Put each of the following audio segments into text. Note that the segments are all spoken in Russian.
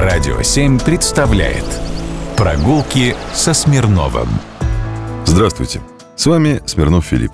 Радио 7 представляет Прогулки со Смирновым Здравствуйте, с вами Смирнов Филипп.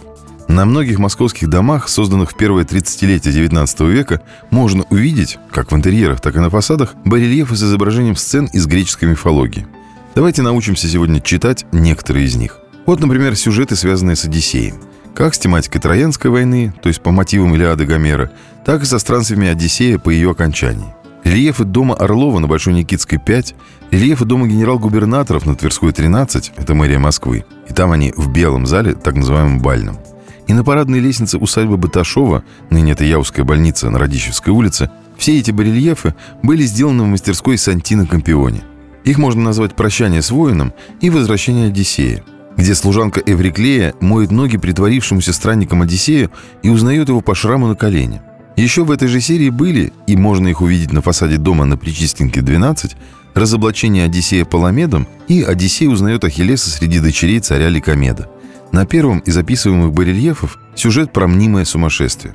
На многих московских домах, созданных в первое 30-летие 19 века, можно увидеть, как в интерьерах, так и на фасадах, барельефы с изображением сцен из греческой мифологии. Давайте научимся сегодня читать некоторые из них. Вот, например, сюжеты, связанные с Одиссеем. Как с тематикой Троянской войны, то есть по мотивам Илиады Гомера, так и со странствиями Одиссея по ее окончании. Рельефы дома Орлова на Большой Никитской 5, рельефы дома генерал-губернаторов на Тверской 13, это мэрия Москвы, и там они в белом зале, так называемом бальном. И на парадной лестнице усадьбы Баташова, ныне это Яузская больница на Радищевской улице, все эти барельефы были сделаны в мастерской Сантино Кампионе. Их можно назвать «Прощание с воином» и «Возвращение Одиссея», где служанка Эвриклея моет ноги притворившемуся странником Одиссею и узнает его по шраму на колене – еще в этой же серии были, и можно их увидеть на фасаде дома на Причистенке 12, разоблачение Одиссея Паламедом и Одиссей узнает Ахиллеса среди дочерей царя Ликомеда. На первом из описываемых барельефов сюжет про мнимое сумасшествие.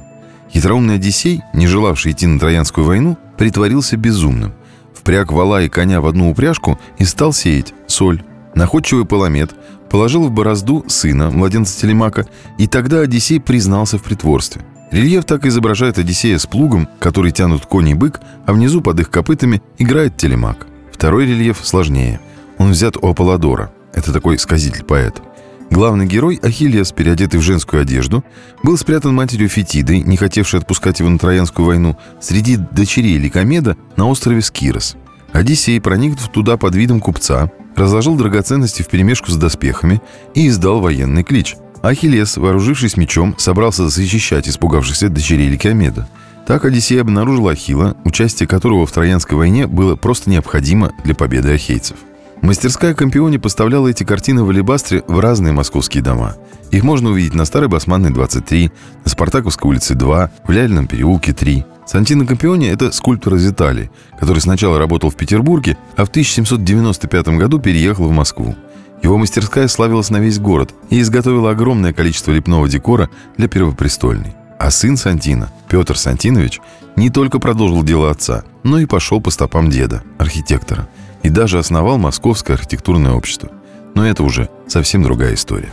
Хитроумный Одиссей, не желавший идти на Троянскую войну, притворился безумным. Впряг вала и коня в одну упряжку и стал сеять соль. Находчивый Паламед положил в борозду сына, младенца Телемака, и тогда Одиссей признался в притворстве – Рельеф так изображает Одиссея с плугом, который тянут конь и бык, а внизу под их копытами играет телемак. Второй рельеф сложнее. Он взят у Аполлодора. Это такой сказитель-поэт. Главный герой, Ахиллес, переодетый в женскую одежду, был спрятан матерью Фетидой, не хотевшей отпускать его на Троянскую войну, среди дочерей Ликомеда на острове Скирос. Одиссей, проникнув туда под видом купца, разложил драгоценности вперемешку с доспехами и издал военный клич – Ахиллес, вооружившись мечом, собрался защищать испугавшихся дочерей Ликиомеда. Так Одиссей обнаружил Ахилла, участие которого в Троянской войне было просто необходимо для победы ахейцев. Мастерская Компиони поставляла эти картины в Алибастре в разные московские дома. Их можно увидеть на Старой Басманной 23, на Спартаковской улице 2, в Ляльном переулке 3. Сантино Компиони – это скульптор из Италии, который сначала работал в Петербурге, а в 1795 году переехал в Москву. Его мастерская славилась на весь город и изготовила огромное количество лепного декора для Первопрестольной. А сын Сантина, Петр Сантинович, не только продолжил дело отца, но и пошел по стопам деда, архитектора, и даже основал Московское архитектурное общество. Но это уже совсем другая история.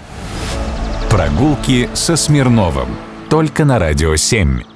Прогулки со Смирновым. Только на «Радио 7».